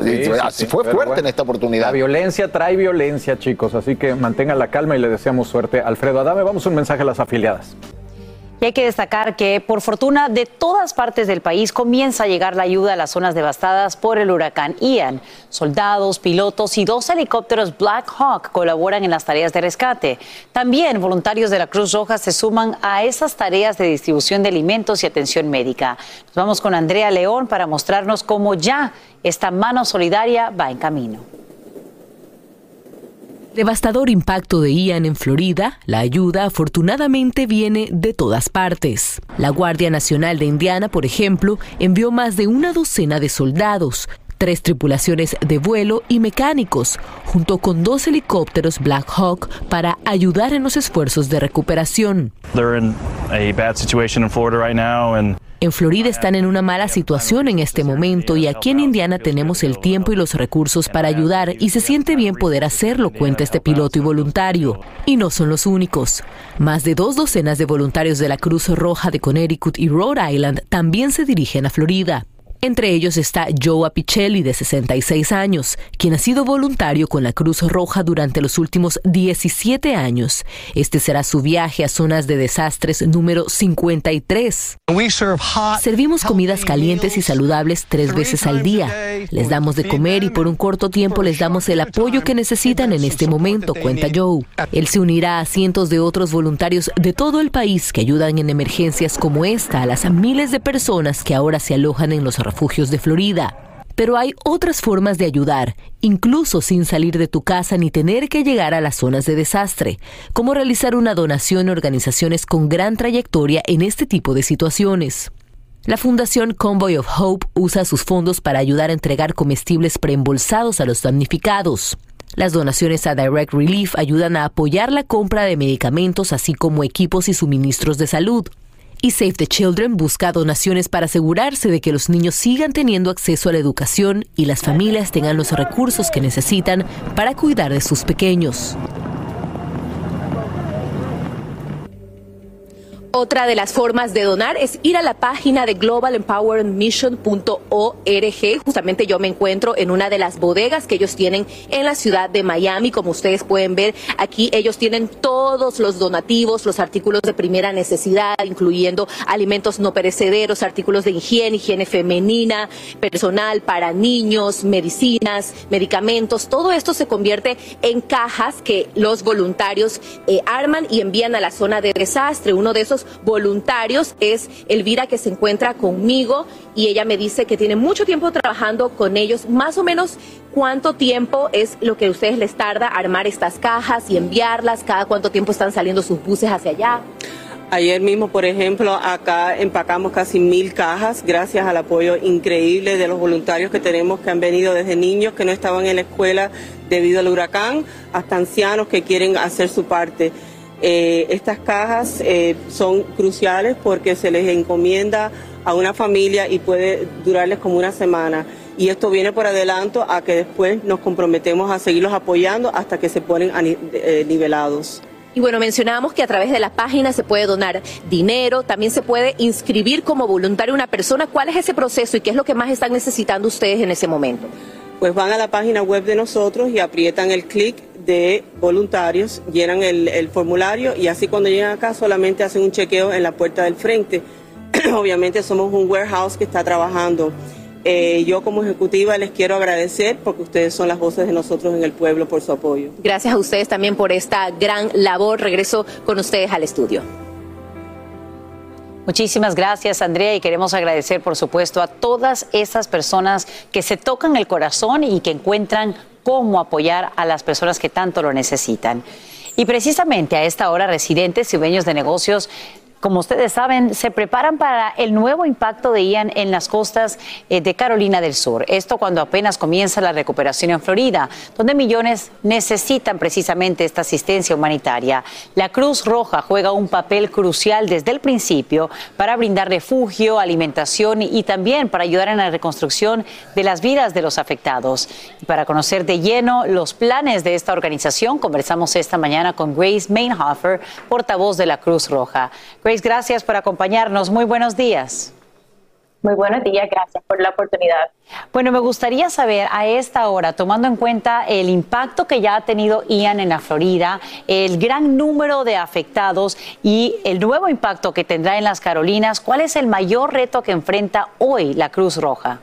Así fue fuerte en esta oportunidad. La violencia trae violencia, chicos, así que mantengan la calma y le deseamos suerte. Alfredo Adame, vamos a un mensaje a las afiliadas. Y hay que destacar que, por fortuna, de todas partes del país comienza a llegar la ayuda a las zonas devastadas por el huracán Ian. Soldados, pilotos y dos helicópteros Black Hawk colaboran en las tareas de rescate. También voluntarios de la Cruz Roja se suman a esas tareas de distribución de alimentos y atención médica. Nos vamos con Andrea León para mostrarnos cómo ya esta mano solidaria va en camino. Devastador impacto de Ian en Florida, la ayuda afortunadamente viene de todas partes. La Guardia Nacional de Indiana, por ejemplo, envió más de una docena de soldados, tres tripulaciones de vuelo y mecánicos, junto con dos helicópteros Black Hawk para ayudar en los esfuerzos de recuperación. En Florida están en una mala situación en este momento y aquí en Indiana tenemos el tiempo y los recursos para ayudar y se siente bien poder hacerlo, cuenta este piloto y voluntario. Y no son los únicos. Más de dos docenas de voluntarios de la Cruz Roja de Connecticut y Rhode Island también se dirigen a Florida. Entre ellos está Joe Apicelli, de 66 años, quien ha sido voluntario con la Cruz Roja durante los últimos 17 años. Este será su viaje a zonas de desastres número 53. Servimos comidas calientes y saludables tres veces al día. Les damos de comer y por un corto tiempo les damos el apoyo que necesitan en este momento, cuenta Joe. Él se unirá a cientos de otros voluntarios de todo el país que ayudan en emergencias como esta a las miles de personas que ahora se alojan en los refugios de Florida. Pero hay otras formas de ayudar, incluso sin salir de tu casa ni tener que llegar a las zonas de desastre, como realizar una donación a organizaciones con gran trayectoria en este tipo de situaciones. La Fundación Convoy of Hope usa sus fondos para ayudar a entregar comestibles preembolsados a los damnificados. Las donaciones a Direct Relief ayudan a apoyar la compra de medicamentos así como equipos y suministros de salud y Save the Children busca donaciones para asegurarse de que los niños sigan teniendo acceso a la educación y las familias tengan los recursos que necesitan para cuidar de sus pequeños. Otra de las formas de donar es ir a la página de globalempowermentmission.org. Justamente yo me encuentro en una de las bodegas que ellos tienen en la ciudad de Miami. Como ustedes pueden ver, aquí ellos tienen todos los donativos, los artículos de primera necesidad, incluyendo alimentos no perecederos, artículos de higiene, higiene femenina, personal para niños, medicinas, medicamentos. Todo esto se convierte en cajas que los voluntarios eh, arman y envían a la zona de desastre. Uno de esos voluntarios es Elvira que se encuentra conmigo y ella me dice que tiene mucho tiempo trabajando con ellos. Más o menos cuánto tiempo es lo que a ustedes les tarda armar estas cajas y enviarlas, cada cuánto tiempo están saliendo sus buses hacia allá. Ayer mismo, por ejemplo, acá empacamos casi mil cajas gracias al apoyo increíble de los voluntarios que tenemos que han venido desde niños que no estaban en la escuela debido al huracán hasta ancianos que quieren hacer su parte. Eh, estas cajas eh, son cruciales porque se les encomienda a una familia y puede durarles como una semana. Y esto viene por adelanto a que después nos comprometemos a seguirlos apoyando hasta que se ponen eh, nivelados. Y bueno, mencionábamos que a través de la página se puede donar dinero, también se puede inscribir como voluntario una persona. ¿Cuál es ese proceso y qué es lo que más están necesitando ustedes en ese momento? Pues van a la página web de nosotros y aprietan el clic de voluntarios, llenan el, formulario y así cuando llegan acá solamente hacen un chequeo en la puerta del frente. (clears throat) Obviamente somos un warehouse que está trabajando. Eh, yo como ejecutiva les quiero agradecer porque ustedes son las voces de nosotros en el pueblo por su apoyo. Gracias a ustedes también por esta gran labor. Regreso con ustedes al estudio. Muchísimas gracias, Andrea, y queremos agradecer, por supuesto, a todas esas personas que se tocan el corazón y que encuentran cómo apoyar a las personas que tanto lo necesitan. Y precisamente a esta hora, residentes y dueños de negocios como ustedes saben, se preparan para el nuevo impacto de Ian en las costas eh, de Carolina del Sur. Esto cuando apenas comienza la recuperación en Florida, donde millones necesitan precisamente esta asistencia humanitaria. La Cruz Roja juega un papel crucial desde el principio para brindar refugio, alimentación y también para ayudar en la reconstrucción de las vidas de los afectados. Para conocer de lleno los planes de esta organización, conversamos esta mañana con Grace Mainhofer, portavoz de la Cruz Roja gracias por acompañarnos. Muy buenos días. Muy buenos días, gracias por la oportunidad. Bueno, me gustaría saber a esta hora, tomando en cuenta el impacto que ya ha tenido Ian en la Florida, el gran número de afectados y el nuevo impacto que tendrá en las Carolinas, ¿cuál es el mayor reto que enfrenta hoy la Cruz Roja?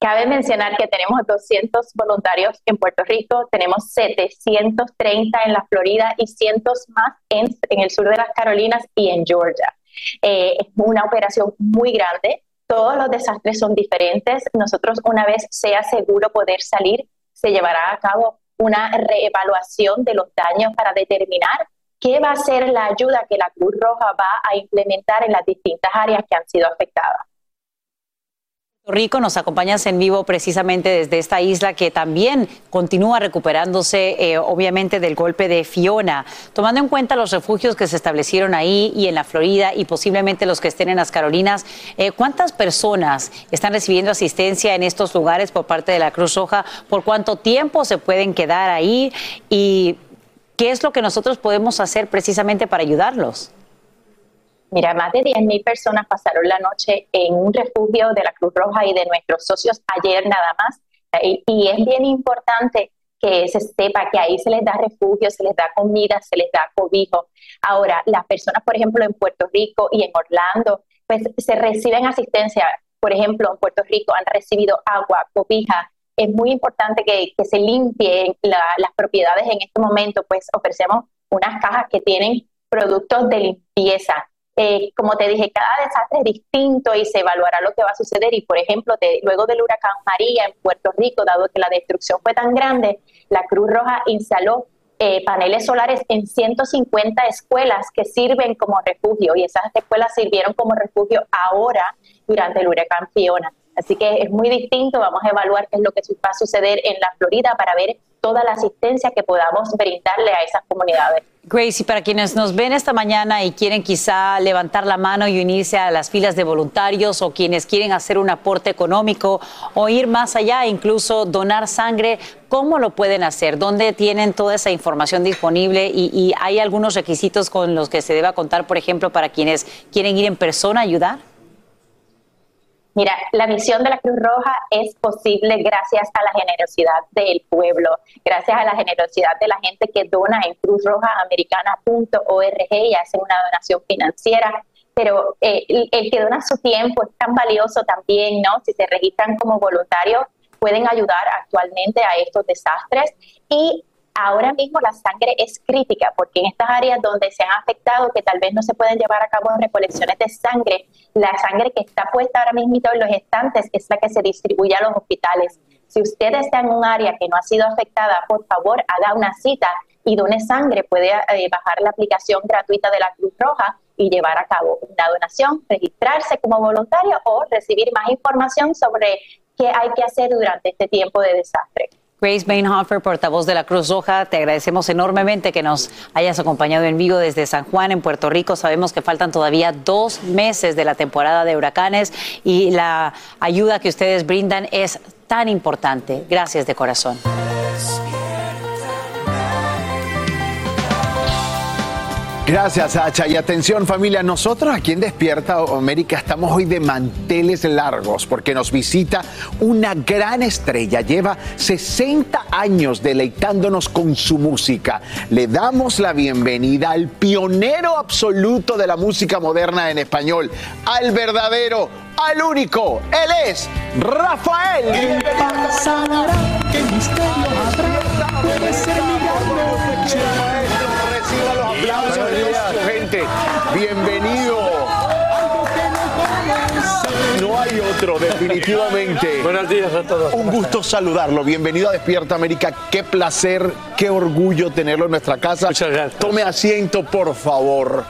Cabe mencionar que tenemos 200 voluntarios en Puerto Rico, tenemos 730 en la Florida y cientos más en, el sur de las Carolinas y en Georgia. Eh, es una operación muy grande, todos los desastres son diferentes. Nosotros una vez sea seguro poder salir, se llevará a cabo una reevaluación de los daños para determinar qué va a ser la ayuda que la Cruz Roja va a implementar en las distintas áreas que han sido afectadas. Rico, nos acompañas en vivo precisamente desde esta isla que también continúa recuperándose, eh, obviamente, del golpe de Fiona. Tomando en cuenta los refugios que se establecieron ahí y en la Florida y posiblemente los que estén en las Carolinas, eh, ¿cuántas personas están recibiendo asistencia en estos lugares por parte de la Cruz Roja? ¿Por cuánto tiempo se pueden quedar ahí? ¿Y qué es lo que nosotros podemos hacer precisamente para ayudarlos? Mira, más de 10.000 personas pasaron la noche en un refugio de la Cruz Roja y de nuestros socios ayer nada más. Y, es bien importante que se sepa que ahí se les da refugio, se les da comida, se les da cobijo. Ahora, las personas, por ejemplo, en Puerto Rico y en Orlando, pues se reciben asistencia. Por ejemplo, en Puerto Rico han recibido agua, cobija. Es muy importante que, se limpien las propiedades en este momento, pues ofrecemos unas cajas que tienen productos de limpieza eh, como te dije, cada desastre es distinto y se evaluará lo que va a suceder. Y, por ejemplo, luego del huracán María en Puerto Rico, dado que la destrucción fue tan grande, la Cruz Roja instaló eh, paneles solares en 150 escuelas que sirven como refugio y esas escuelas sirvieron como refugio ahora durante el huracán Fiona. Así que es muy distinto, vamos a evaluar qué es lo que va a suceder en la Florida para ver toda la asistencia que podamos brindarle a esas comunidades. Grace, y para quienes nos ven esta mañana y quieren quizá levantar la mano y unirse a las filas de voluntarios o quienes quieren hacer un aporte económico o ir más allá, incluso donar sangre, ¿cómo lo pueden hacer? ¿Dónde tienen toda esa información disponible? Y, y hay algunos requisitos con los que se deba contar, por ejemplo, para quienes quieren ir en persona a ayudar? Mira, la misión de la Cruz Roja es posible gracias a la generosidad del pueblo, gracias a la generosidad de la gente que dona en cruzrojaamericana.org y hace una donación financiera. Pero eh, el, que dona su tiempo es tan valioso también, ¿no? Si se registran como voluntarios, pueden ayudar actualmente a estos desastres. Y ahora mismo la sangre es crítica porque en estas áreas donde se han afectado, que tal vez no se pueden llevar a cabo recolecciones de sangre, la sangre que está puesta ahora mismo en los estantes es la que se distribuye a los hospitales. Si usted está en un área que no ha sido afectada, por favor, haga una cita y done sangre. Puede eh, bajar la aplicación gratuita de la Cruz Roja y llevar a cabo una donación, registrarse como voluntario o recibir más información sobre qué hay que hacer durante este tiempo de desastre. Grace Bainhofer, portavoz de la Cruz Roja, te agradecemos enormemente que nos hayas acompañado en vivo desde San Juan, en Puerto Rico. Sabemos que faltan todavía dos meses de la temporada de huracanes y la ayuda que ustedes brindan es tan importante. Gracias de corazón. Gracias, Sacha. Y atención, familia, nosotros aquí en Despierta América estamos hoy de manteles largos porque nos visita una gran estrella. Lleva 60 años deleitándonos con su música. Le damos la bienvenida al pionero absoluto de la música moderna en español, al verdadero, al único. Él es Rafael. ¿Qué ¿Qué? Puede ser gente. Bienvenido. No hay otro, definitivamente. Buenos días a todos. Un gusto saludarlo. Bienvenido a Despierta América. Qué placer, qué orgullo tenerlo en nuestra casa. Muchas gracias. Tome asiento, por favor.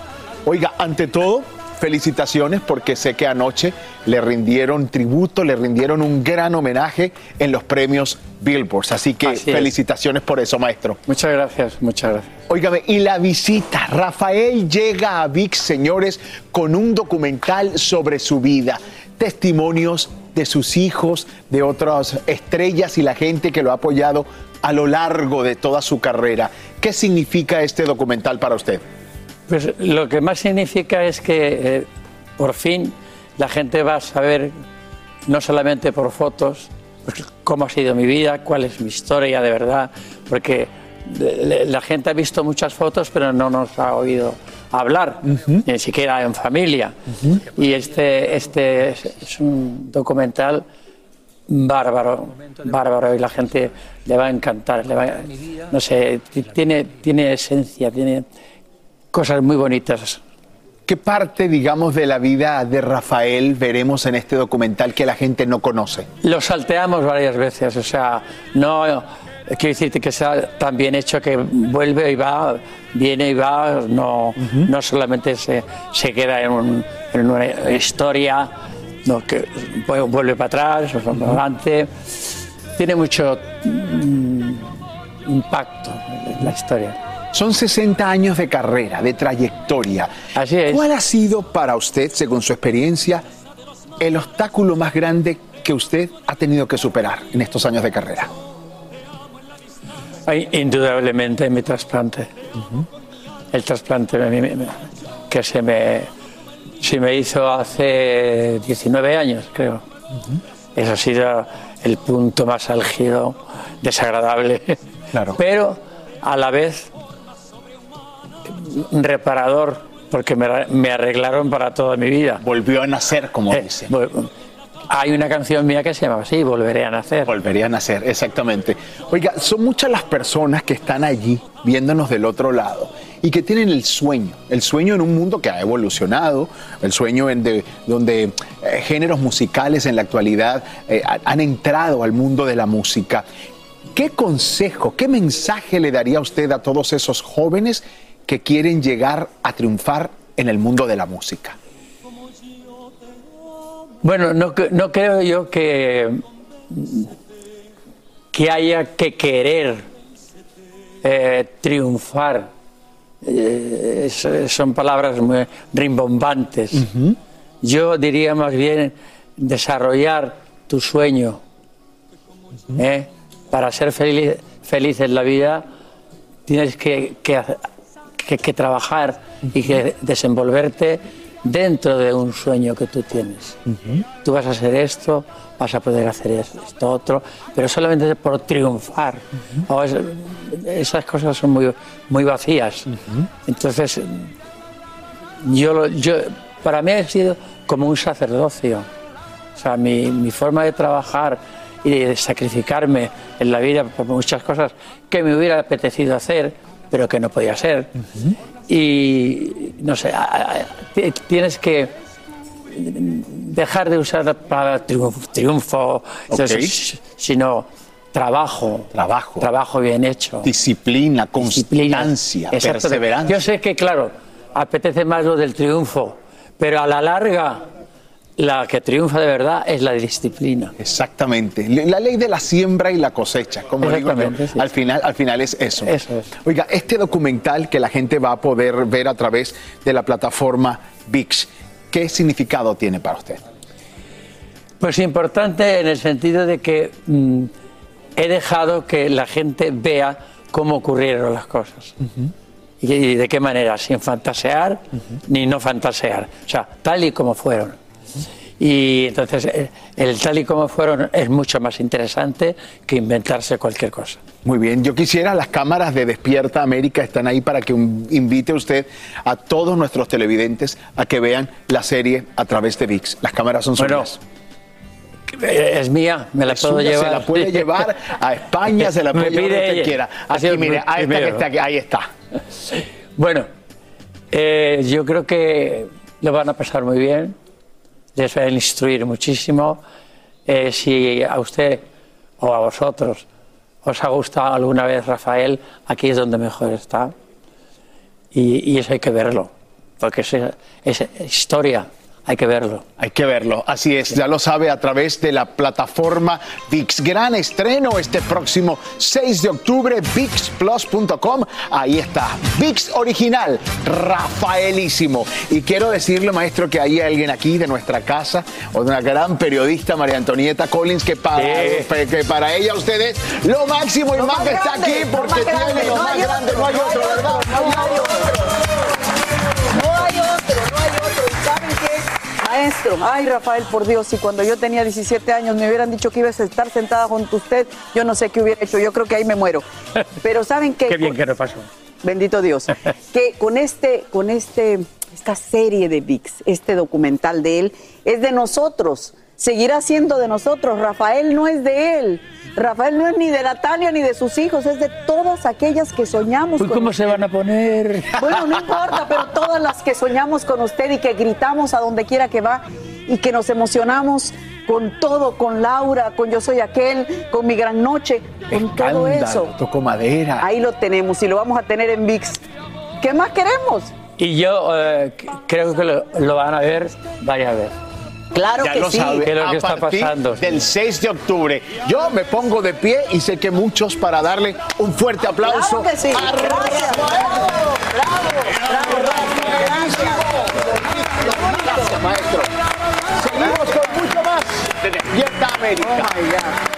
Oiga, ante todo, felicitaciones porque sé que anoche le rindieron tributo, le rindieron un gran homenaje en los premios Billboard. Así que felicitaciones por eso, maestro. Muchas gracias, muchas gracias. Óigame, y la visita. Rafael llega a VIX, señores, con un documental sobre su vida. Testimonios de sus hijos, de otras estrellas y la gente que lo ha apoyado a lo largo de toda su carrera. ¿Qué significa este documental para usted? Pues lo que más significa es que eh, por fin la gente va a saber, no solamente por fotos, pues, cómo ha sido mi vida, cuál es mi historia de verdad, porque la gente ha visto muchas fotos pero no nos ha oído hablar, ni siquiera en familia. Y este, este es un documental bárbaro, bárbaro y la gente le va a encantar, le va, no sé, tiene, tiene esencia, tiene cosas muy bonitas. ¿Qué parte, digamos, de la vida de Rafael veremos en este documental que la gente no conoce? Lo salteamos varias veces, o sea, no quiero decirte que sea tan bien hecho que vuelve y va, viene y va, no, no solamente se, se queda en, en, una historia, no, que vuelve para atrás, o para adelante. Tiene mucho mm, impacto en la historia. Son 60 años de carrera, de trayectoria. Así es. ¿Cuál ha sido para usted, según su experiencia, el obstáculo más grande que usted ha tenido que superar en estos años de carrera? indudablemente mi trasplante. El trasplante que se me, se me hizo hace 19 años, creo. Eso ha sido el punto más álgido, desagradable. Claro. (laughs) Pero a la vez reparador, porque me, arreglaron para toda mi vida. Volvió a nacer, como eh, dice. Hay una canción mía que se llama así, Volveré a nacer. Volveré a nacer, exactamente. Oiga, son muchas las personas que están allí viéndonos del otro lado y que tienen el sueño, el sueño en un mundo que ha evolucionado, el sueño en de, donde eh, géneros musicales en la actualidad eh, han entrado al mundo de la música. ¿Qué consejo, qué mensaje le daría usted a todos esos jóvenes que quieren llegar a triunfar en el mundo de la música? Bueno, no, creo yo que, que haya que querer eh, triunfar. Eh, son palabras muy rimbombantes. Yo diría más bien desarrollar tu sueño. ¿eh? Para ser feliz, feliz en la vida tienes que, que que, trabajar y que desenvolverte dentro de un sueño que tú tienes. Tú vas a hacer esto, vas a poder hacer esto otro, pero solamente por triunfar. esas cosas son muy, muy vacías. Entonces, yo, yo, para mí ha sido como un sacerdocio. O sea, mi, mi forma de trabajar y de sacrificarme en la vida por muchas cosas que me hubiera apetecido hacer, pero que no podía ser. Y no sé, tienes que dejar de usar la palabra triunfo, sino trabajo, trabajo, trabajo bien hecho, disciplina, constancia, perseverancia. Yo sé que claro, apetece más lo del triunfo, pero a la larga la que triunfa de verdad es la disciplina. Exactamente. La ley de la siembra y la cosecha, como digo Al, final, al final es eso. Eso es. Oiga, este documental que la gente va a poder ver a través de la plataforma VIX, ¿qué significado tiene para usted? Pues importante en el sentido de que mm, he dejado que la gente vea cómo ocurrieron las cosas. y, de qué manera, sin fantasear ni no fantasear. O sea, tal y como fueron. Y entonces eh, el tal y como fueron es mucho más interesante que inventarse cualquier cosa. Muy bien, yo quisiera, las cámaras de Despierta América están ahí para que invite usted a todos nuestros televidentes a que vean la serie a través de VIX. Las cámaras son suyas. Eh, es mía, me la puedo llevar. Se la puede (laughs) llevar a España, se la puede llevar donde usted quiera. Así, mire, ahí está, está aquí, ahí está. Bueno, eh, yo creo que lo van a pasar muy bien les a instruir muchísimo. Eh, si a usted o a vosotros os ha gustado alguna vez Rafael, aquí es donde mejor está. Y, eso hay que verlo. porque es historia. Hay que verlo. Hay que verlo. Así es, ya lo sabe a través de la plataforma VIX. Gran estreno este próximo 6 de octubre, VIXPlus.com. Ahí está, VIX original, Rafaelísimo. Y quiero decirle, maestro, que hay alguien aquí de nuestra casa, o de una gran periodista, María Antonieta Collins, que para, que para ella ustedes lo máximo y más, que está aquí porque tiene lo más grande. No hay otro, ¿verdad? No hay otro. Ay Rafael, por Dios, si cuando yo tenía 17 años me hubieran dicho que ibas a estar sentada junto a usted, yo no sé qué hubiera hecho, yo creo que ahí me muero. (laughs) Pero ¿saben qué? qué bien que no pasó. Bendito Dios. (laughs) que con este, con este, esta serie de VIX, este documental de él, es de nosotros seguirá siendo de nosotros. Rafael no es de él. Rafael no es ni de la Tania ni de sus hijos, es de todas aquellas que soñamos. con ¿Cómo se van a poner? Bueno, no importa, pero todas las que soñamos con usted y que gritamos a donde quiera que va y que nos emocionamos con todo, con Laura, con Yo Soy Aquel, con Mi Gran Noche, con todo eso. Tocó madera. Ahí lo tenemos y lo vamos a tener en VIX. ¿Qué más queremos? Y yo eh, creo que lo, lo van a ver varias veces. Claro ya que lo sí. sabe, ¿Qué es lo que está pasando? Del 6 de octubre. Yo me pongo de pie y sé que muchos para darle un fuerte aplauso. Claro que sí. a Gracias. Bravo, bravo. Gracias, maestro. Seguimos con mucho más Despierta América. Oh